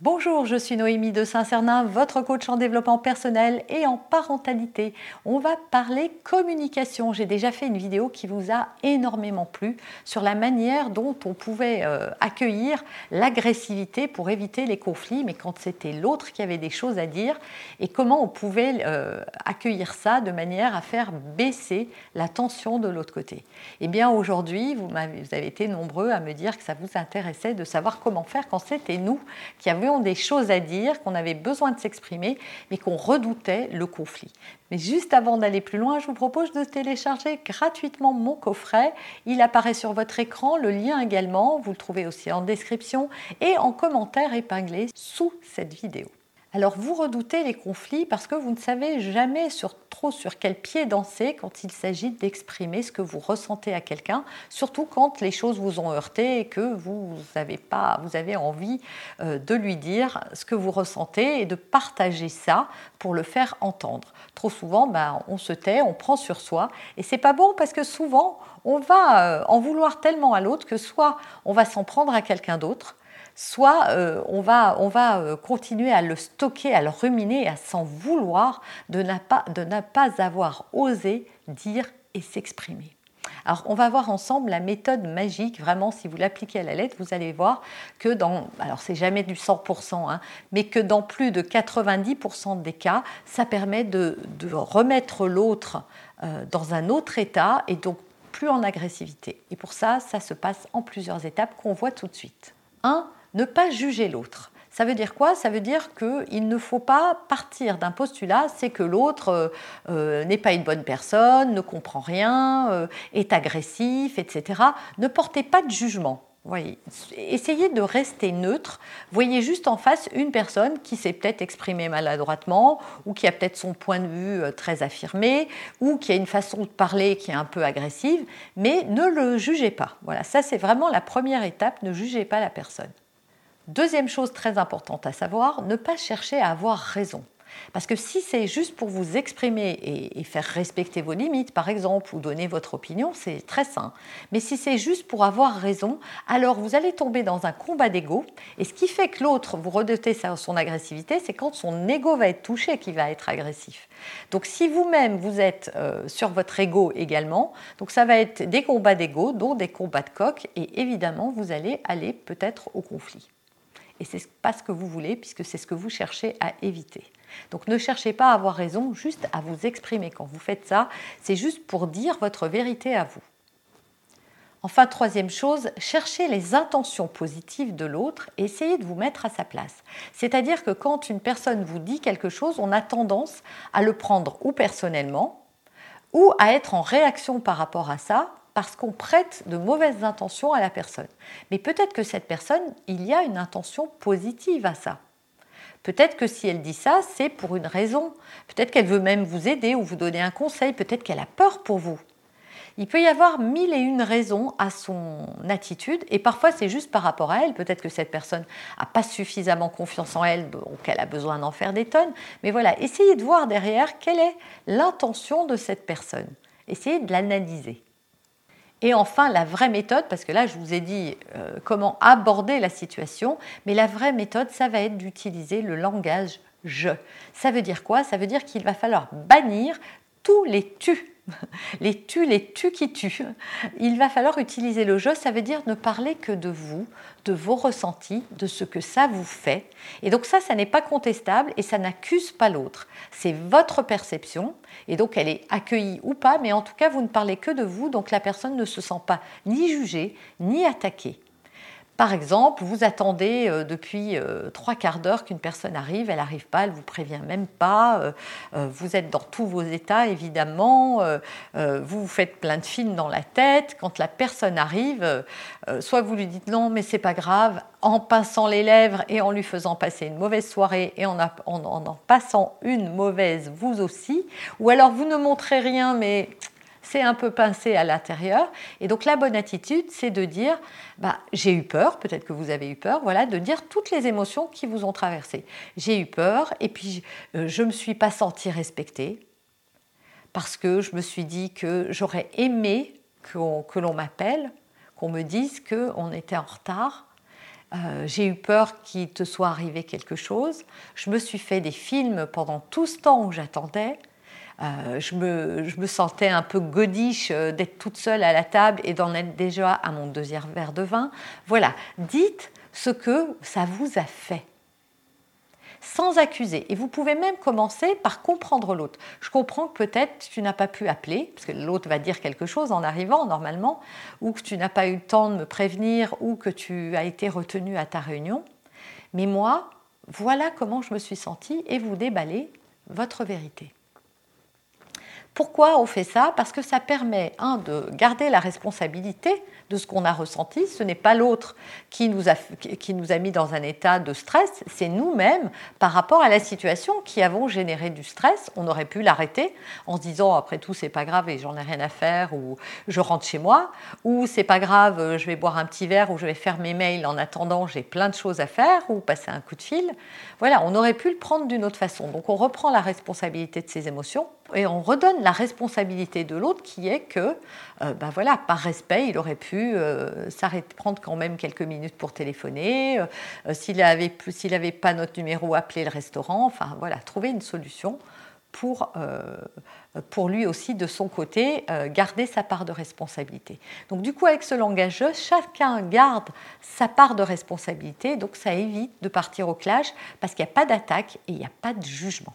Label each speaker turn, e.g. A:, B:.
A: Bonjour, je suis Noémie de Saint-Cernin, votre coach en développement personnel et en parentalité. On va parler communication. J'ai déjà fait une vidéo qui vous a énormément plu sur la manière dont on pouvait euh, accueillir l'agressivité pour éviter les conflits, mais quand c'était l'autre qui avait des choses à dire, et comment on pouvait euh, accueillir ça de manière à faire baisser la tension de l'autre côté. Eh bien aujourd'hui, vous, vous avez été nombreux à me dire que ça vous intéressait de savoir comment faire quand c'était nous qui avions des choses à dire, qu'on avait besoin de s'exprimer, mais qu'on redoutait le conflit. Mais juste avant d'aller plus loin, je vous propose de télécharger gratuitement mon coffret. Il apparaît sur votre écran, le lien également, vous le trouvez aussi en description et en commentaire épinglé sous cette vidéo. Alors vous redoutez les conflits parce que vous ne savez jamais sur, trop sur quel pied danser quand il s'agit d'exprimer ce que vous ressentez à quelqu'un, surtout quand les choses vous ont heurté et que vous avez, pas, vous avez envie euh, de lui dire ce que vous ressentez et de partager ça pour le faire entendre. Trop souvent, ben, on se tait, on prend sur soi et c'est pas bon parce que souvent on va euh, en vouloir tellement à l'autre que soit on va s'en prendre à quelqu'un d'autre, soit euh, on va, on va euh, continuer à le stocker, à le ruminer à s'en vouloir de, pas, de ne pas avoir osé dire et s'exprimer. Alors, on va voir ensemble la méthode magique. Vraiment, si vous l'appliquez à la lettre, vous allez voir que dans, alors c'est jamais du 100%, hein, mais que dans plus de 90% des cas, ça permet de, remettre l'autre euh, dans un autre état et donc plus en agressivité. Et pour ça, ça se passe en plusieurs étapes qu'on voit tout de suite. 1 ne pas juger l'autre. Ça veut dire quoi? Ça veut dire qu'il ne faut pas partir d'un postulat, c'est que l'autre euh, euh, n'est pas une bonne personne, ne comprend rien, euh, est agressif, etc. Ne portez pas de jugement. Essayez de rester neutre. Voyez juste en face une personne qui s'est peut-être exprimée maladroitement, ou qui a peut-être son point de vue très affirmé, ou qui a une façon de parler qui est un peu agressive, mais ne le jugez pas. Voilà, ça c'est vraiment la première étape, ne jugez pas la personne. Deuxième chose très importante à savoir, ne pas chercher à avoir raison. Parce que si c'est juste pour vous exprimer et, faire respecter vos limites, par exemple, ou donner votre opinion, c'est très sain. Mais si c'est juste pour avoir raison, alors vous allez tomber dans un combat d'ego. Et ce qui fait que l'autre, vous redoutez son agressivité, c'est quand son ego va être touché qu'il va être agressif. Donc si vous-même, vous êtes euh, sur votre ego également, donc ça va être des combats d'ego, donc des combats de coq, et évidemment, vous allez aller peut-être au conflit et c'est pas ce que vous voulez puisque c'est ce que vous cherchez à éviter. Donc ne cherchez pas à avoir raison, juste à vous exprimer. Quand vous faites ça, c'est juste pour dire votre vérité à vous. Enfin, troisième chose, cherchez les intentions positives de l'autre et essayez de vous mettre à sa place. C'est-à-dire que quand une personne vous dit quelque chose, on a tendance à le prendre ou personnellement, ou à être en réaction par rapport à ça, parce qu'on prête de mauvaises intentions à la personne. Mais peut-être que cette personne, il y a une intention positive à ça. Peut-être que si elle dit ça, c'est pour une raison. Peut-être qu'elle veut même vous aider ou vous donner un conseil. Peut-être qu'elle a peur pour vous. Il peut y avoir mille et une raisons à son attitude et parfois c'est juste par rapport à elle. Peut-être que cette personne n'a pas suffisamment confiance en elle ou qu'elle a besoin d'en faire des tonnes. Mais voilà, essayez de voir derrière quelle est l'intention de cette personne. Essayez de l'analyser. Et enfin, la vraie méthode, parce que là, je vous ai dit euh, comment aborder la situation, mais la vraie méthode, ça va être d'utiliser le langage je. Ça veut dire quoi? Ça veut dire qu'il va falloir bannir tous les tu les tu, les tu qui tuent. Il va falloir utiliser le je, ça veut dire ne parler que de vous, de vos ressentis, de ce que ça vous fait. Et donc ça, ça n'est pas contestable et ça n'accuse pas l'autre. C'est votre perception et donc elle est accueillie ou pas, mais en tout cas, vous ne parlez que de vous, donc la personne ne se sent pas ni jugée ni attaquée.
B: Par exemple, vous attendez euh, depuis euh, trois quarts d'heure qu'une personne arrive, elle n'arrive pas, elle vous prévient même pas, euh, vous êtes dans tous vos états évidemment, vous vous faites plein de films dans la tête, quand la personne arrive, soit vous lui dites non mais c'est pas grave, en pinçant les lèvres et en lui faisant passer une mauvaise soirée et en, en passant une mauvaise vous aussi, ou alors vous ne montrez rien mais c'est un peu pincé à l'intérieur. Et donc la bonne attitude, c'est de dire, bah, j'ai eu peur, peut-être que vous avez eu peur, voilà, de dire toutes les émotions qui vous ont traversé. J'ai eu peur et puis euh, je ne me suis pas sentie respectée parce que je me suis dit que j'aurais aimé que l'on m'appelle, qu'on me dise qu'on était en retard. Euh, j'ai eu peur qu'il te soit arrivé quelque chose. Je me suis fait des films pendant tout ce temps où j'attendais. Euh, je, me, sentais un peu godiche euh, d'être toute seule à la table et d'en être déjà à mon deuxième verre de vin. Voilà, dites ce que ça vous a fait sans accuser. Et vous pouvez même commencer par comprendre l'autre. Je comprends que peut-être tu n'as pas pu appeler, parce que l'autre va dire quelque chose en arrivant normalement, ou que tu n'as pas eu le temps de me prévenir, ou que tu as été retenu à ta réunion. Mais moi, voilà comment je me suis sentie, et vous déballez votre vérité. Pourquoi on fait ça? Parce que ça permet, un, de garder la responsabilité de ce qu'on a ressenti. Ce n'est pas l'autre qui, nous a, qui nous a mis dans un état de stress, c'est nous-mêmes par rapport à la situation qui avons généré du stress. On aurait pu l'arrêter en se disant après tout c'est pas grave et j'en ai rien à faire ou je rentre chez moi ou c'est pas grave je vais boire un petit verre ou je vais faire mes mails en attendant j'ai plein de choses à faire ou passer un coup de fil. Voilà, on aurait pu le prendre d'une autre façon. Donc on reprend la responsabilité de ses émotions et on redonne la responsabilité de l'autre qui est que, ben voilà, par respect, il aurait pu euh, s'arrêter, prendre quand même quelques minutes pour téléphoner, euh, s'il n'avait s'il avait pas notre numéro, appeler le restaurant, enfin voilà, trouver une solution pour, pour lui aussi, de son côté, garder sa part de responsabilité. Donc du coup, avec ce langage, chacun garde sa part de responsabilité, donc ça évite de partir au clash parce qu'il n'y a pas d'attaque et il n'y a pas de jugement.